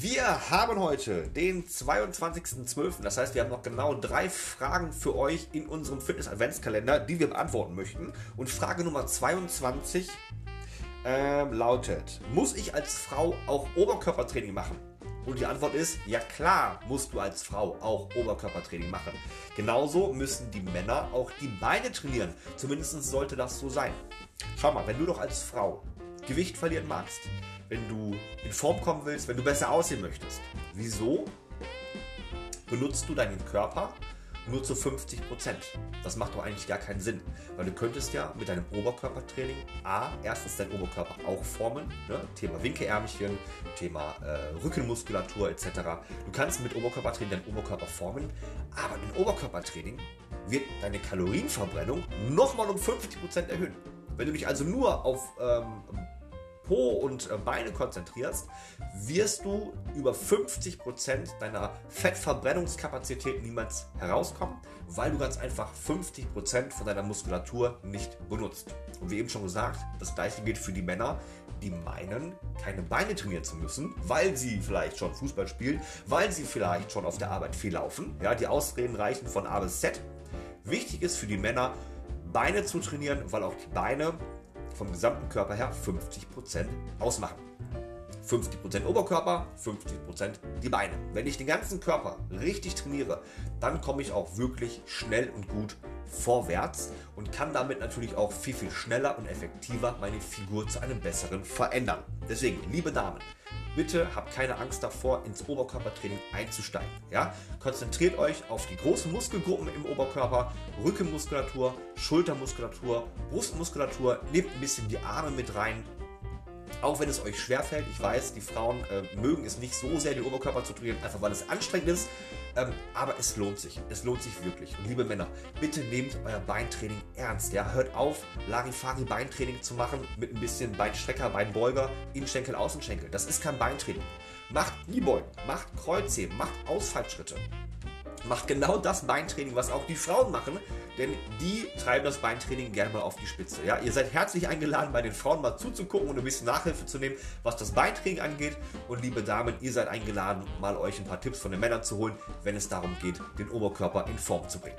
Wir haben heute den 22.12. Das heißt, wir haben noch genau drei Fragen für euch in unserem Fitness-Adventskalender, die wir beantworten möchten. Und Frage Nummer 22 äh, lautet: Muss ich als Frau auch Oberkörpertraining machen? Und die Antwort ist, ja klar musst du als Frau auch Oberkörpertraining machen. Genauso müssen die Männer auch die Beine trainieren. Zumindest sollte das so sein. Schau mal, wenn du doch als Frau Gewicht verlieren magst, wenn du in Form kommen willst, wenn du besser aussehen möchtest. Wieso benutzt du deinen Körper nur zu 50 Prozent? Das macht doch eigentlich gar keinen Sinn, weil du könntest ja mit deinem Oberkörpertraining A, erstens deinen Oberkörper auch formen, ne? Thema Winkelärmchen, Thema äh, Rückenmuskulatur etc. Du kannst mit Oberkörpertraining deinen Oberkörper formen, aber mit Oberkörpertraining wird deine Kalorienverbrennung nochmal um 50 Prozent erhöhen. Wenn du dich also nur auf ähm, Po und äh, Beine konzentrierst, wirst du über 50% deiner Fettverbrennungskapazität niemals herauskommen, weil du ganz einfach 50% von deiner Muskulatur nicht benutzt. Und wie eben schon gesagt, das gleiche gilt für die Männer, die meinen, keine Beine trainieren zu müssen, weil sie vielleicht schon Fußball spielen, weil sie vielleicht schon auf der Arbeit viel laufen. Ja, die Ausreden reichen von A bis Z. Wichtig ist für die Männer, Beine zu trainieren, weil auch die Beine vom gesamten Körper her 50% ausmachen. 50% Oberkörper, 50% die Beine. Wenn ich den ganzen Körper richtig trainiere, dann komme ich auch wirklich schnell und gut vorwärts und kann damit natürlich auch viel, viel schneller und effektiver meine Figur zu einem besseren verändern. Deswegen, liebe Damen, bitte habt keine Angst davor, ins Oberkörpertraining einzusteigen. Ja? Konzentriert euch auf die großen Muskelgruppen im Oberkörper, Rückenmuskulatur, Schultermuskulatur, Brustmuskulatur, nehmt ein bisschen die Arme mit rein, auch wenn es euch schwerfällt, ich weiß, die Frauen äh, mögen es nicht so sehr, den Oberkörper zu trainieren, einfach weil es anstrengend ist. Ähm, aber es lohnt sich. Es lohnt sich wirklich. Und liebe Männer, bitte nehmt euer Beintraining ernst. Ja? Hört auf, Larifari Beintraining zu machen mit ein bisschen Beinstrecker, Beinbeuger, Innenschenkel, Außenschenkel. Das ist kein Beintraining. Macht Kniebeugen, macht Kreuzheben, macht Ausfallschritte macht genau das Beintraining, was auch die Frauen machen, denn die treiben das Beintraining gerne mal auf die Spitze. Ja, ihr seid herzlich eingeladen, bei den Frauen mal zuzugucken und ein bisschen Nachhilfe zu nehmen, was das Beintraining angeht. Und liebe Damen, ihr seid eingeladen, mal euch ein paar Tipps von den Männern zu holen, wenn es darum geht, den Oberkörper in Form zu bringen.